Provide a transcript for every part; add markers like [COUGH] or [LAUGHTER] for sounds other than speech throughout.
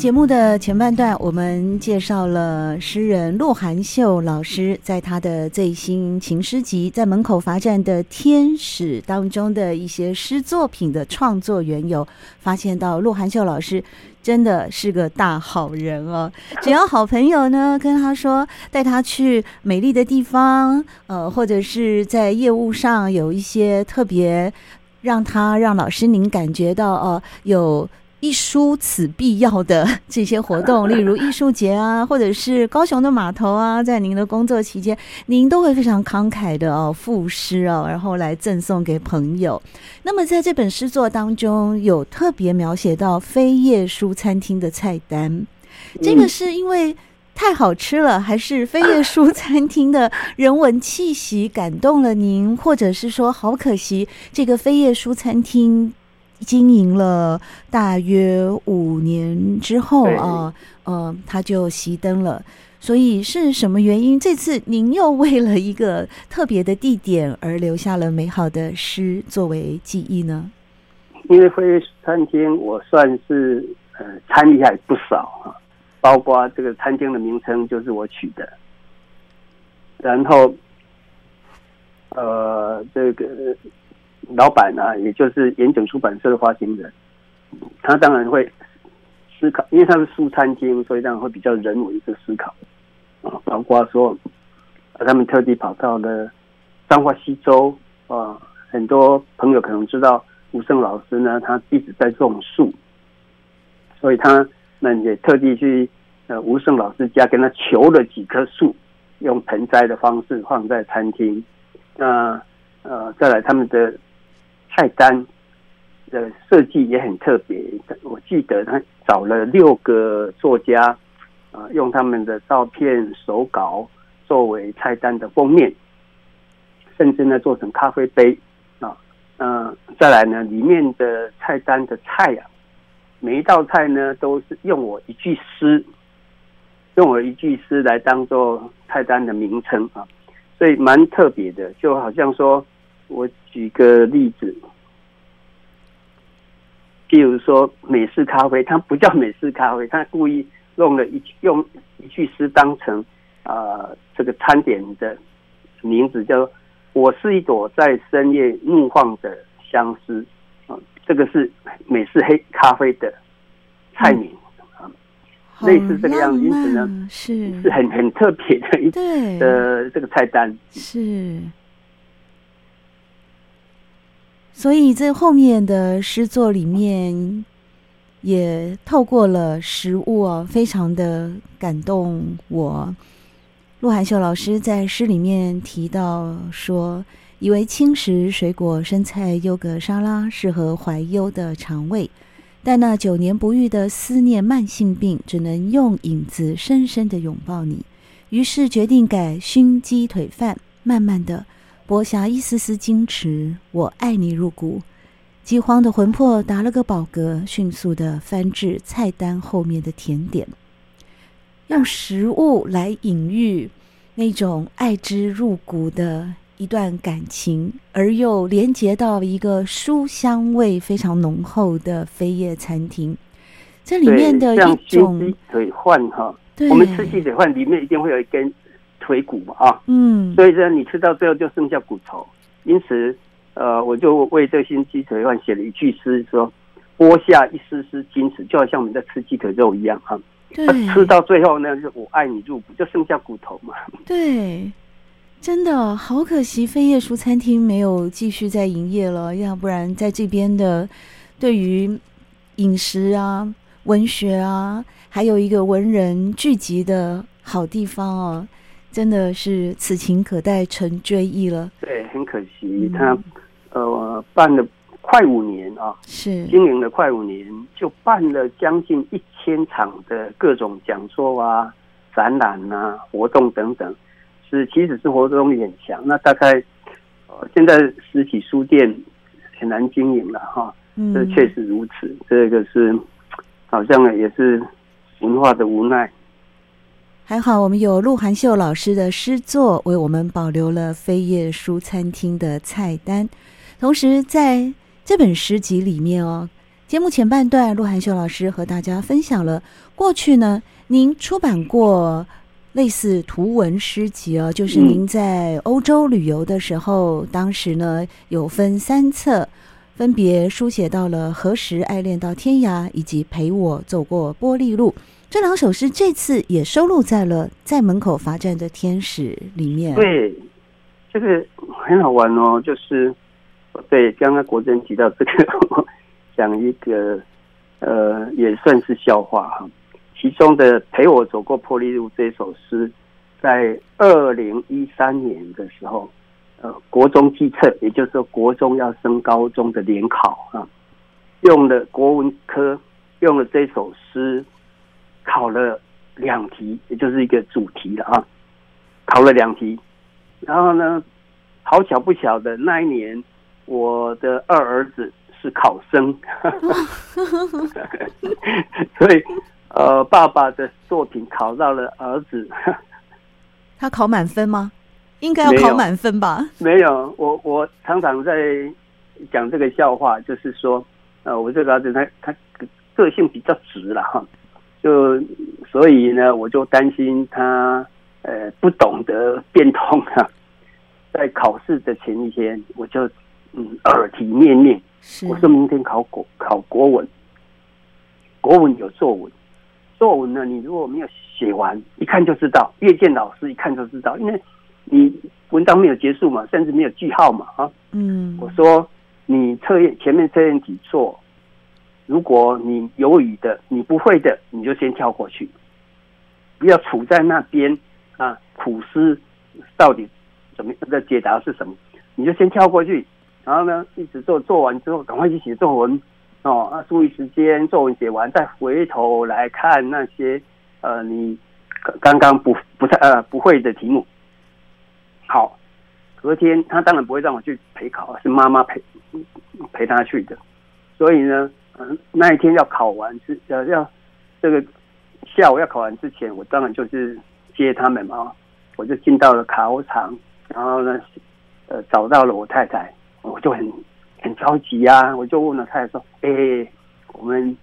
节目的前半段，我们介绍了诗人鹿晗秀老师在他的最新情诗集《在门口罚站的天使》当中的一些诗作品的创作缘由，发现到鹿晗秀老师真的是个大好人哦。[LAUGHS] 只要好朋友呢跟他说带他去美丽的地方，呃，或者是在业务上有一些特别让他让老师您感觉到哦、呃、有。一书此必要的 [LAUGHS] 这些活动，[LAUGHS] 例如艺术节啊，或者是高雄的码头啊，在您的工作期间，您都会非常慷慨的哦赋诗哦，然后来赠送给朋友。那么在这本诗作当中，有特别描写到飞叶书餐厅的菜单，这个是因为太好吃了，还是飞叶书餐厅的人文气息感动了您，或者是说好可惜，这个飞叶书餐厅？经营了大约五年之后啊，呃，他就熄灯了。所以是什么原因？这次您又为了一个特别的地点而留下了美好的诗作为记忆呢？因为飞叶餐厅，我算是呃参与还不少啊，包括这个餐厅的名称就是我取的，然后呃这个。老板呢、啊，也就是严整出版社的发行人，他当然会思考，因为他是书餐厅，所以当然会比较人文的思考啊，包括说，他们特地跑到了彰化溪州啊，很多朋友可能知道吴胜老师呢，他一直在种树，所以他们也特地去呃吴胜老师家跟他求了几棵树，用盆栽的方式放在餐厅，那呃再来他们的。菜单的设计也很特别，我记得他找了六个作家，啊，用他们的照片手稿作为菜单的封面，甚至呢做成咖啡杯啊，嗯，再来呢里面的菜单的菜啊，每一道菜呢都是用我一句诗，用我一句诗来当做菜单的名称啊，所以蛮特别的，就好像说。我举个例子，譬如说美式咖啡，它不叫美式咖啡，它故意弄了一用一句诗当成啊、呃、这个餐点的名字，叫做“我是一朵在深夜怒放的相思”啊，这个是美式黑咖啡的菜名类似这个样子，因此呢是。是很很特别的一的这个菜单。是。所以在后面的诗作里面，也透过了食物啊，非常的感动我。陆海秀老师在诗里面提到说，以为轻食、水果、生菜、优格沙拉适合怀忧的肠胃，但那久年不愈的思念慢性病，只能用影子深深的拥抱你。于是决定改熏鸡腿饭，慢慢的。播下一丝丝矜持，我爱你入骨。饥荒的魂魄打了个饱嗝，迅速的翻至菜单后面的甜点，用食物来隐喻那种爱之入骨的一段感情，而又连接到一个书香味非常浓厚的飞叶餐厅。这里面的一种鸡腿饭哈，我们吃鸡腿饭里面一定会有一根。腿骨嘛啊，嗯，所以说你吃到最后就剩下骨头，因此，呃，我就为这新鸡腿饭写了一句诗，说剥下一丝丝矜持，就好像我们在吃鸡腿肉一样哈。对，吃到最后呢，就是我爱你入骨，就剩下骨头嘛。对，真的好可惜，飞叶书餐厅没有继续在营业了，要不然在这边的对于饮食啊、文学啊，还有一个文人聚集的好地方哦。真的是此情可待成追忆了。对，很可惜，他呃办了快五年啊，是经营了快五年，就办了将近一千场的各种讲座啊、展览啊、活动等等，是其实是活动力很强。那大概呃，现在实体书店很难经营了哈，嗯，这确实如此。这个是好像也是文化的无奈。还好，我们有鹿晗秀老师的诗作为我们保留了飞叶书餐厅的菜单，同时在。这本诗集里面哦，节目前半段，鹿晗秀老师和大家分享了过去呢，您出版过类似图文诗集哦，就是您在欧洲旅游的时候，当时呢有分三册，分别书写到了何时爱恋到天涯，以及陪我走过玻璃路这两首诗，这次也收录在了在门口罚站的天使里面。对，这个很好玩哦，就是。对，刚刚国珍提到这个，我讲一个，呃，也算是笑话哈。其中的《陪我走过玻璃路》这首诗，在二零一三年的时候，呃，国中基测，也就是说国中要升高中的联考啊，用了国文科用了这首诗考了两题，也就是一个主题了啊，考了两题。然后呢，好巧不巧的那一年。我的二儿子是考生，[LAUGHS] 所以呃，爸爸的作品考到了儿子。他考满分吗？应该要考满分吧？没有，我我常常在讲这个笑话，就是说，呃，我这个儿子他他个性比较直了哈，就所以呢，我就担心他呃不懂得变通啊，[LAUGHS] 在考试的前一天我就。嗯，耳提面命。我说明天考国考国文，国文有作文，作文呢，你如果没有写完，一看就知道。阅卷老师一看就知道，因为你文章没有结束嘛，甚至没有句号嘛，啊。嗯。我说你测验前面测验题做，如果你有余的，你不会的，你就先跳过去，不要杵在那边啊，苦思到底怎么的解答是什么，你就先跳过去。然后呢，一直做，做完之后赶快去写作文哦。啊，注意时间，作文写完再回头来看那些呃，你刚刚不不太呃不会的题目。好，隔天他当然不会让我去陪考，是妈妈陪陪他去的。所以呢，那一天要考完之要要这个下午要考完之前，我当然就是接他们嘛。我就进到了考场，然后呢，呃，找到了我太太。我就很很着急呀，我就问了太太说：“哎、我们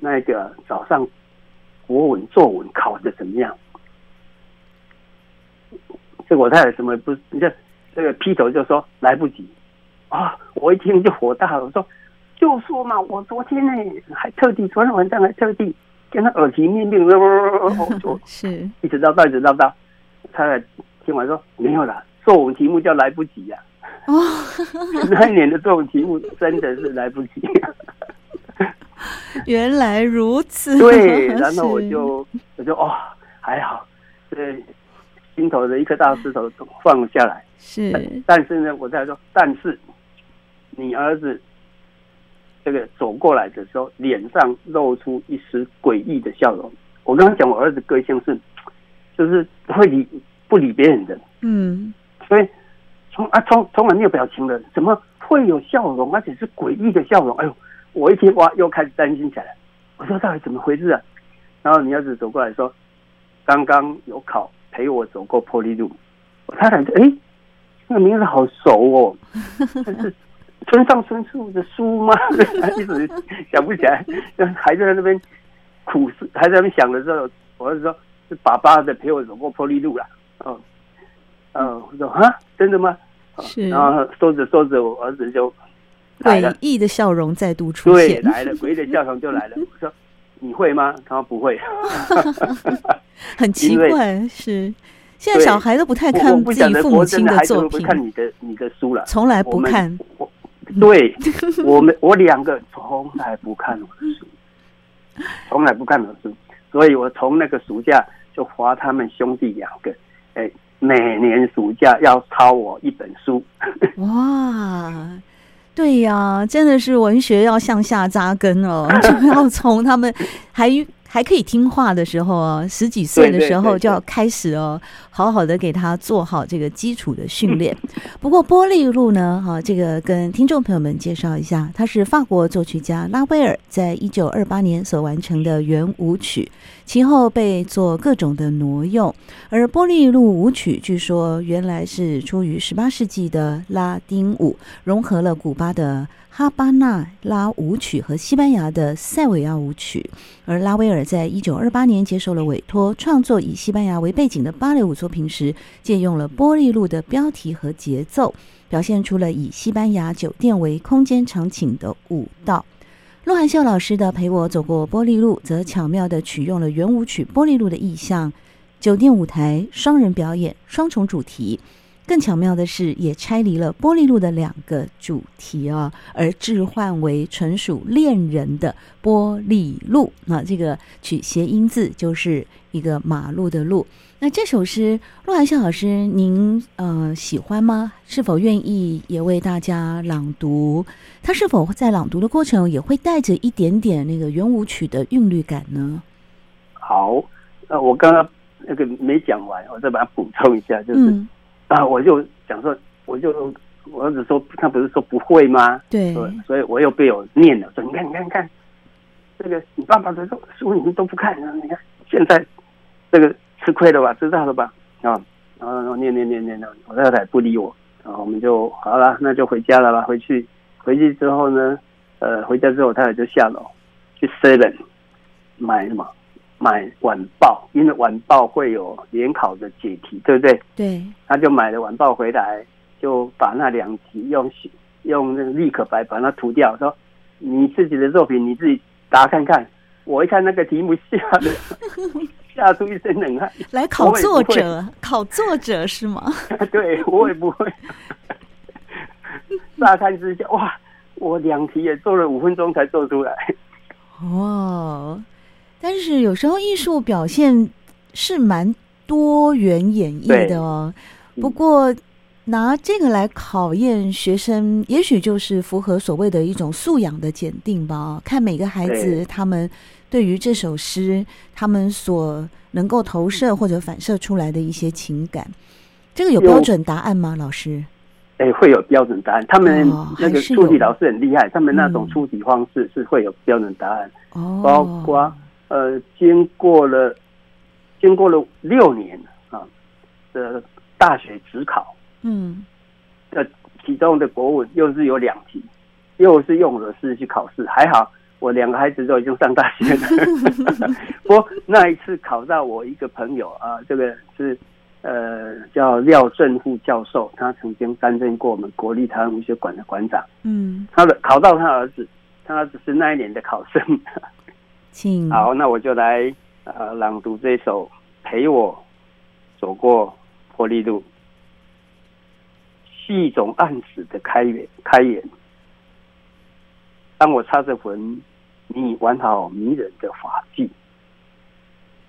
那个早上国文作文考的怎么样？”这我太太什么不？你这这个劈头就说来不及啊！我一听就火大了，我说：“就说嘛，我昨天呢还特地昨天晚上还特地跟他耳提面命，我就 [LAUGHS] 是一直叨叨一直叨叨。”太太听完说：“没有了，作文题目叫来不及呀。”哦，[LAUGHS] 那一年的作文题目真的是来不及。[LAUGHS] 原来如此。对，然后我就我就哦，还好，对，心头的一颗大石头都放下来。是，但是呢，我在说，但是你儿子这个走过来的时候，脸上露出一丝诡异的笑容。我刚刚讲，我儿子个性是，就是会理不理别人的。嗯，所以。从啊，从从来没有表情的，怎么会有笑容？而且是诡异的笑容。哎呦，我一听哇，又开始担心起来。我说到底怎么回事啊？然后你儿子走过来说：“刚刚有考，陪我走过玻璃路。”我太太说：“哎，那个名字好熟哦，[LAUGHS] 但是村上春树的书吗？” [LAUGHS] 一直想不起来，还在那边苦思，还在那边想的时候，我儿子说：“是爸爸的陪我走过玻璃路了。”哦。嗯，我说啊，真的吗？是。然后说着说着，我儿子就诡异的笑容再度出现，对，来了，诡异的笑容就来了。[LAUGHS] 我说你会吗？他说不会，[LAUGHS] 很奇怪，是现在小孩都不太看自己父母亲的作品，看你的你的书了，从来不看。我对 [LAUGHS] 我们我两个从来不看我的书，[LAUGHS] 从来不看我的书，所以我从那个暑假就罚他们兄弟两个，哎。每年暑假要抄我一本书。[LAUGHS] 哇，对呀、啊，真的是文学要向下扎根哦，就要从他们还。还可以听话的时候哦，十几岁的时候就要开始哦，好好的给他做好这个基础的训练。不过波利路呢，哈，这个跟听众朋友们介绍一下，他是法国作曲家拉威尔在一九二八年所完成的圆舞曲，其后被做各种的挪用。而波利路舞曲据说原来是出于十八世纪的拉丁舞，融合了古巴的。哈巴纳拉舞曲和西班牙的塞维亚舞曲，而拉威尔在一九二八年接受了委托，创作以西班牙为背景的芭蕾舞作品时，借用了玻璃路的标题和节奏，表现出了以西班牙酒店为空间场景的舞蹈。鹿晗秀老师的《陪我走过玻璃路》则巧妙地取用了圆舞曲玻璃路的意象，酒店舞台双人表演双重主题。更巧妙的是，也拆离了玻璃路的两个主题啊，而置换为纯属恋人的玻璃路。那这个取谐音字，就是一个马路的路。那这首诗，鹿晗秀老师，您呃喜欢吗？是否愿意也为大家朗读？他是否在朗读的过程也会带着一点点那个圆舞曲的韵律感呢？好，呃，我刚刚那个没讲完，我再把它补充一下，就是。嗯啊！我就想说，我就我儿子说，他不是说不会吗？对，所以我又被我念了，说你看，你看，你看，这个你爸爸的书书你们都不看，你看现在这个吃亏了吧？知道了吧？啊，然后念念念念的，我太太不理我，然后我们就好了，那就回家了吧。回去回去之后呢，呃，回家之后，我太太就下楼去 Seven 买什么？买晚报，因为晚报会有联考的解题，对不对？对。他就买了晚报回来，就把那两题用用那个立可白把它涂掉，说你自己的作品你自己答看看。我一看那个题目，吓得 [LAUGHS] 吓出一身冷汗。来考作者，考作者是吗？[LAUGHS] 对，我也不会。[LAUGHS] 乍看之下，哇，我两题也做了五分钟才做出来。哇。但是有时候艺术表现是蛮多元演绎的哦。不过拿这个来考验学生，也许就是符合所谓的一种素养的检定吧。看每个孩子他们对于这首诗，他们所能够投射或者反射出来的一些情感，这个有标准答案吗？老师？哎，会有标准答案。他们那个出题老师很厉害，他们那种出题方式是会有标准答案，哦包括。呃，经过了经过了六年啊的大学指考，嗯，呃，其中的国文又是有两题，又是用了诗去考试，还好我两个孩子都已经上大学了。[LAUGHS] 不过那一次考到我一个朋友啊，这个是呃叫廖正富教授，他曾经担任过我们国立台湾文学馆的馆长，嗯，他的考到他儿子，他儿子是那一年的考生。请好，那我就来呃朗读这首《陪我走过玻璃路》，是一种暗示的开源开眼。当我擦着粉，你玩好迷人的发髻；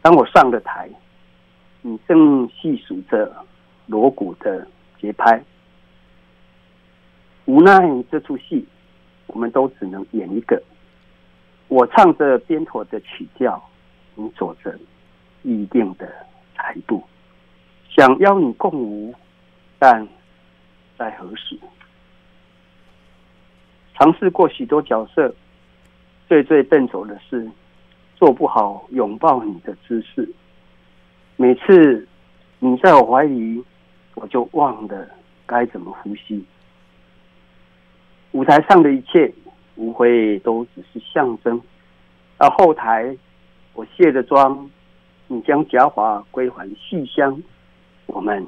当我上了台，你正细数着锣鼓的节拍。无奈这出戏，我们都只能演一个。我唱着边妥的曲调，你走着一定的台步，想邀你共舞，但在何时？尝试过许多角色，最最笨拙的是做不好拥抱你的姿势。每次你在我怀里，我就忘了该怎么呼吸。舞台上的一切。无非都只是象征。到后台，我卸了妆，你将假发归还戏箱，我们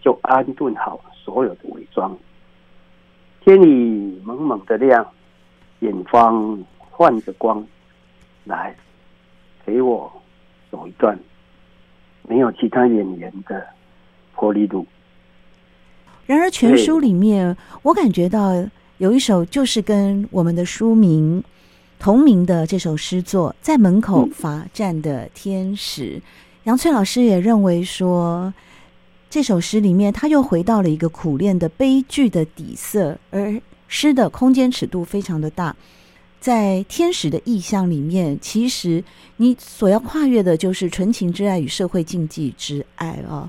就安顿好所有的伪装。天里蒙蒙的亮，远方泛着光，来陪我走一段没有其他演员的波丽露。然而，全书里面，我感觉到。有一首就是跟我们的书名同名的这首诗作，在门口罚站的天使。杨翠老师也认为说，这首诗里面他又回到了一个苦恋的悲剧的底色，而诗的空间尺度非常的大，在天使的意象里面，其实你所要跨越的就是纯情之爱与社会禁忌之爱哦。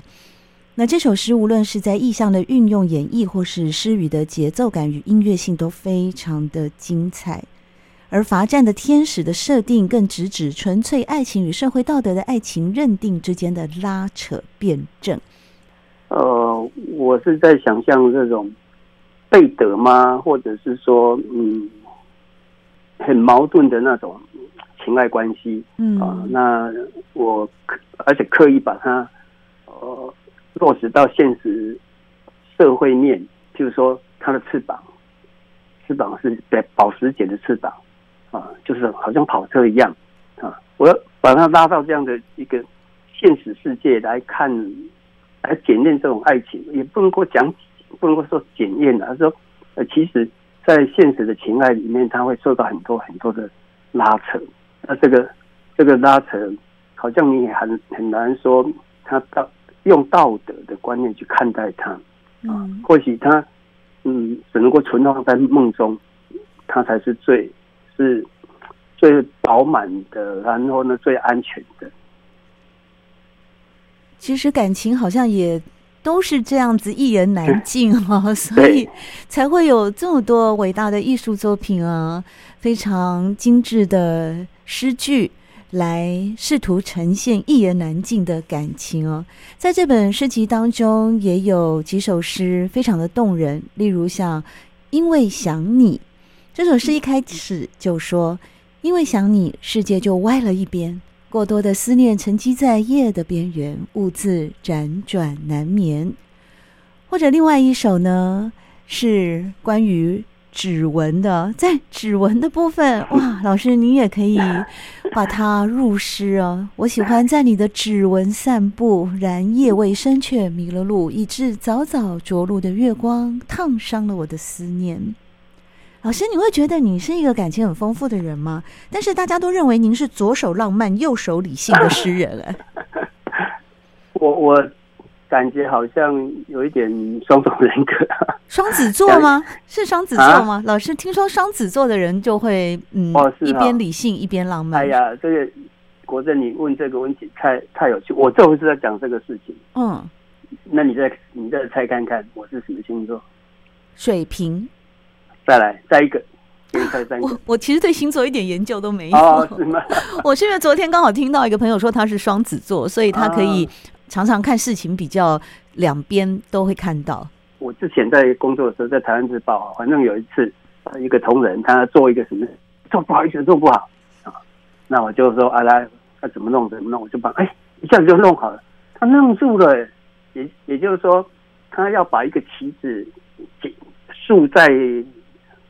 那这首诗无论是在意象的运用演绎，或是诗语的节奏感与音乐性都非常的精彩。而罚站的天使的设定更直指纯粹爱情与社会道德的爱情认定之间的拉扯辩证。呃，我是在想象这种背德吗？或者是说，嗯，很矛盾的那种情爱关系。嗯啊、呃，那我而且刻意把它呃落实到现实社会面，就是说，它的翅膀，翅膀是保时捷的翅膀。啊，就是好像跑车一样啊！我要把它拉到这样的一个现实世界来看，来检验这种爱情，也不能够讲，不能够说检验的。他说，呃，其实，在现实的情爱里面，他会受到很多很多的拉扯。那这个这个拉扯，好像你也很很难说，他到用道德的观念去看待他啊。或许他嗯，只能够存放在梦中，他才是最。是最饱满的，然后呢，最安全的。其实感情好像也都是这样子，一言难尽哈，[LAUGHS] [LAUGHS] 所以才会有这么多伟大的艺术作品啊，非常精致的诗句来试图呈现一言难尽的感情哦。在这本诗集当中，也有几首诗非常的动人，例如像《因为想你》。这首诗一开始就说：“因为想你，世界就歪了一边。过多的思念沉积在夜的边缘，兀自辗转难眠。”或者另外一首呢，是关于指纹的，在指纹的部分，[LAUGHS] 哇，老师你也可以把它入诗哦。我喜欢在你的指纹散步，然夜未深却迷了路，以致早早着陆的月光烫伤了我的思念。老师，你会觉得你是一个感情很丰富的人吗？但是大家都认为您是左手浪漫、右手理性的诗人 [LAUGHS] 哎。我我感觉好像有一点双重人格。双子座吗？[LAUGHS] 是双子座吗？啊、老师，听说双子座的人就会嗯，哦、一边理性一边浪漫。哎呀，这个国政，你问这个问题太太有趣。我这回是在讲这个事情。嗯，那你再你再猜看看，我是什么星座？水瓶。再来，再一个，给你猜三个。[LAUGHS] 我我其实对星座一点研究都没有。哦，是吗？[LAUGHS] 我是因为昨天刚好听到一个朋友说他是双子座，所以他可以常常看事情比较两边都会看到。我之前在工作的时候，在台湾日报，反正有一次，一个同仁他做一个什么，做不好意思，做不好啊，那我就说啊，来，他怎么弄怎么弄，我就帮，哎，一下子就弄好了。他弄住了，也也就是说，他要把一个旗子竖在。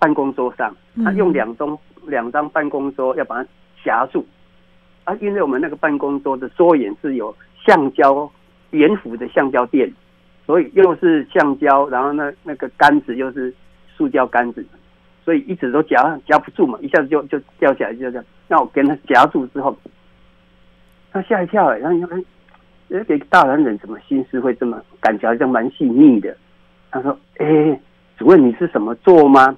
办公桌上，他用两张两张办公桌要把它夹住啊，因为我们那个办公桌的桌沿是有橡胶圆弧的橡胶垫，所以又是橡胶，然后那那个杆子又是塑胶杆子，所以一直都夹夹不住嘛，一下子就就掉下来，就这样。那我跟他夹住之后，他吓一跳哎，然后你看，哎，给大男人什么心思会这么感觉好像蛮细腻的？他说：“哎，主任你是什么座吗？”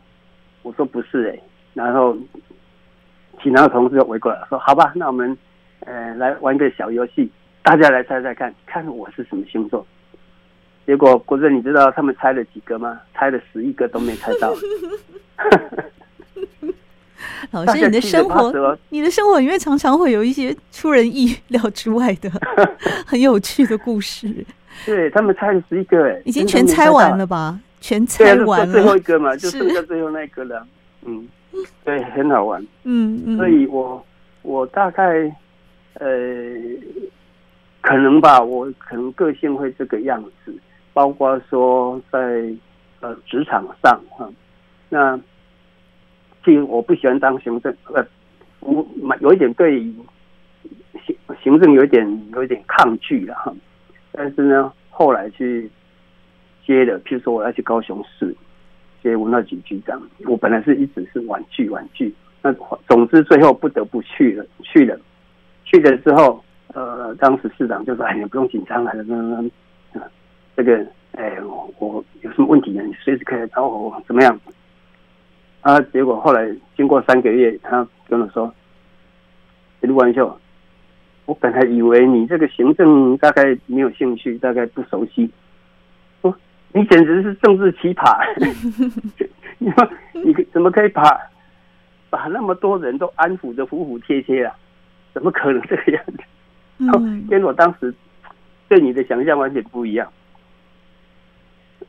我说不是哎、然后其他的同事就围过来说：“好吧，那我们呃来玩个小游戏，大家来猜猜看，看我是什么星座。”结果国珍，你知道他们猜了几个吗？猜了十一个都没猜到。[LAUGHS] 老师，你的生活，你的生活里面常常会有一些出人意料之外的 [LAUGHS] 很有趣的故事。对，他们猜了十一个，哎，已经全猜完了吧？全猜完了，最后一个嘛，就剩下最后那个了。嗯，对，很好玩。嗯嗯，所以我我大概呃，可能吧，我可能个性会这个样子，包括说在呃职场上哈、那其实我不喜欢当行政，呃，我有一点对行行政有一点有一点抗拒了哈，但是呢，后来去。接的，譬如说我要去高雄市接文化局局长，我本来是一直是婉拒婉拒，那总之最后不得不去了，去了，去了之后，呃，当时市长就说：“哎，你不用紧张了，那那这个，哎，我有什么问题呢？你随时可以找我，怎么样？”啊，结果后来经过三个月，他跟我说：“陆汉秀，我本来以为你这个行政大概没有兴趣，大概不熟悉。哦，你简直是政治奇葩！[LAUGHS] 你说你怎么可以把把那么多人都安抚的服服帖帖啊？怎么可能这个样子？嗯，跟我当时对你的想象完全不一样。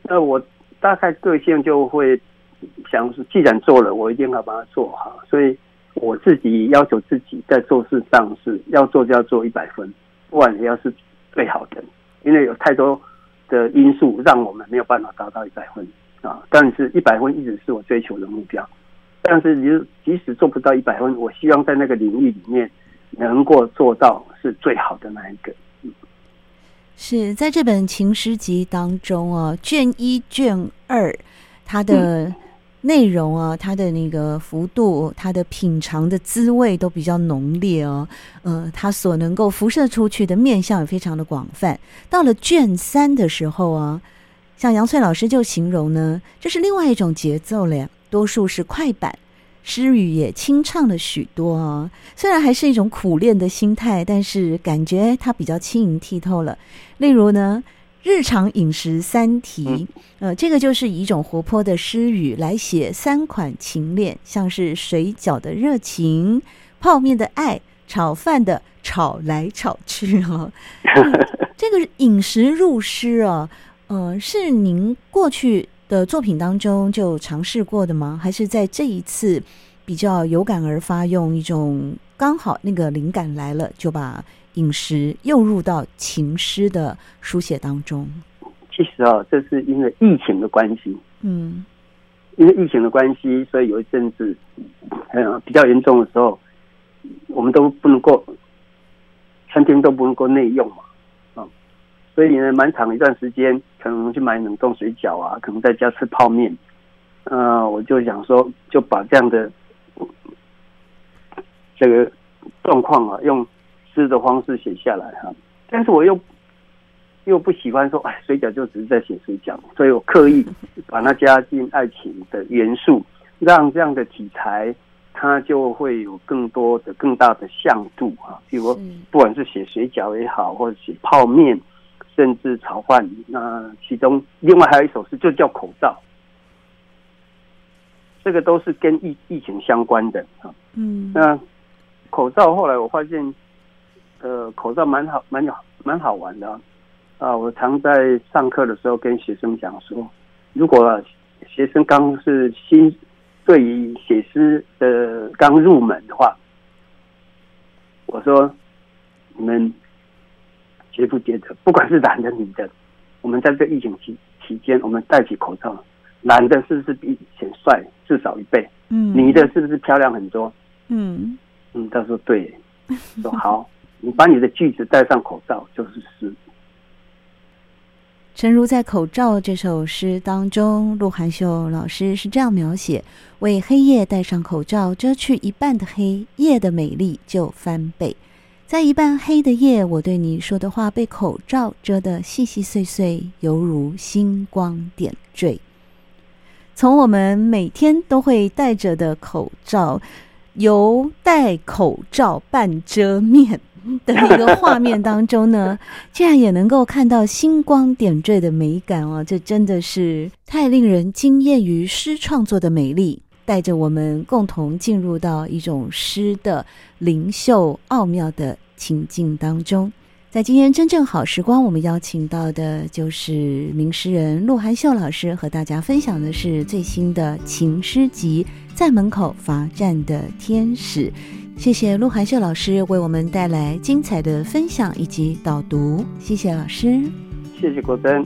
那我大概个性就会。”想，既然做了，我一定要把它做好。所以我自己要求自己在做事上是要做就要做一百分，不管也要是最好的。因为有太多的因素让我们没有办法达到一百分啊。但是，一百分一直是我追求的目标。但是，你即使做不到一百分，我希望在那个领域里面能够做到是最好的那一个。嗯，是在这本情诗集当中啊，卷一、卷二，它的、嗯。内容啊，它的那个幅度，它的品尝的滋味都比较浓烈哦。呃，它所能够辐射出去的面相也非常的广泛。到了卷三的时候啊，像杨翠老师就形容呢，这是另外一种节奏了，多数是快板，诗语也清唱了许多啊。虽然还是一种苦练的心态，但是感觉它比较轻盈剔透了。例如呢。日常饮食三题，呃，这个就是以一种活泼的诗语来写三款情恋，像是水饺的热情、泡面的爱、炒饭的炒来炒去哈、呃。[LAUGHS] 这个饮食入诗啊，呃，是您过去的作品当中就尝试过的吗？还是在这一次比较有感而发，用一种刚好那个灵感来了就把。饮食又入到情诗的书写当中。其实啊，这是因为疫情的关系。嗯，因为疫情的关系，所以有一阵子，嗯，比较严重的时候，我们都不能够，餐厅都不能够内用嘛，啊，所以呢，蛮长一段时间，可能去买冷冻水饺啊，可能在家吃泡面。呃，我就想说，就把这样的这个状况啊，用。诗的方式写下来哈，但是我又又不喜欢说，哎，水饺就只是在写水饺，所以我刻意把它加进爱情的元素，让这样的题材它就会有更多的、更大的向度啊。比如不管是写水饺也好，或者写泡面，甚至炒饭，那其中另外还有一首诗就叫口罩，这个都是跟疫疫情相关的啊。嗯，那口罩后来我发现。呃，口罩蛮好，蛮有蛮好玩的啊，啊！我常在上课的时候跟学生讲说，如果学生刚是新对于写诗的刚入门的话，我说你们觉不觉得，不管是男的女的，我们在这疫情期期间，我们戴起口罩，男的是不是比以前帅至少一倍？嗯，女的是不是漂亮很多？嗯嗯，他说对，说 [LAUGHS] 好。你把你的句子戴上口罩，就是诗。诚如在《口罩》这首诗当中，陆含秀老师是这样描写：为黑夜戴上口罩，遮去一半的黑，夜的美丽就翻倍。在一半黑的夜，我对你说的话被口罩遮得细细碎碎，犹如星光点缀。从我们每天都会戴着的口罩，由戴口罩半遮面。的一个画面当中呢，竟然也能够看到星光点缀的美感哦，这真的是太令人惊艳于诗创作的美丽，带着我们共同进入到一种诗的灵秀奥妙的情境当中。在今天真正好时光，我们邀请到的就是名诗人陆含秀老师，和大家分享的是最新的情诗集《在门口罚站的天使》。谢谢陆含秀老师为我们带来精彩的分享以及导读，谢谢老师，谢谢国珍。